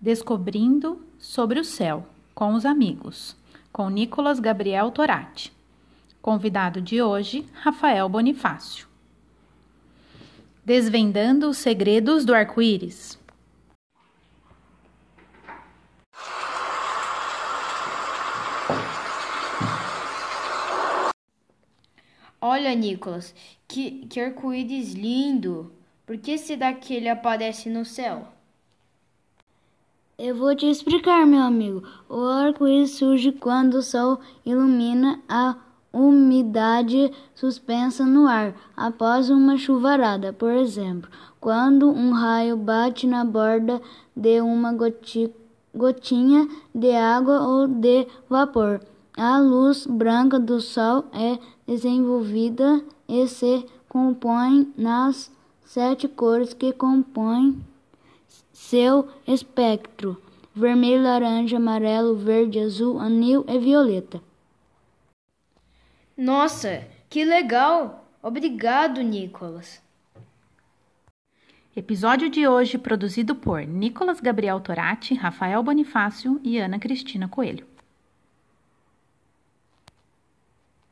Descobrindo sobre o céu com os amigos, com Nicolas Gabriel Torati. Convidado de hoje, Rafael Bonifácio. Desvendando os segredos do arco-íris. Olha, Nicolas, que, que arco-íris lindo! Por que esse daqui ele aparece no céu? Eu vou te explicar, meu amigo. O arco-íris surge quando o sol ilumina a umidade suspensa no ar após uma chuvarada, por exemplo, quando um raio bate na borda de uma gotinha de água ou de vapor. A luz branca do sol é desenvolvida e se compõe nas sete cores que compõem seu espectro: vermelho, laranja, amarelo, verde, azul, anil e violeta. Nossa, que legal! Obrigado, Nicolas. Episódio de hoje produzido por Nicolas Gabriel Torati, Rafael Bonifácio e Ana Cristina Coelho.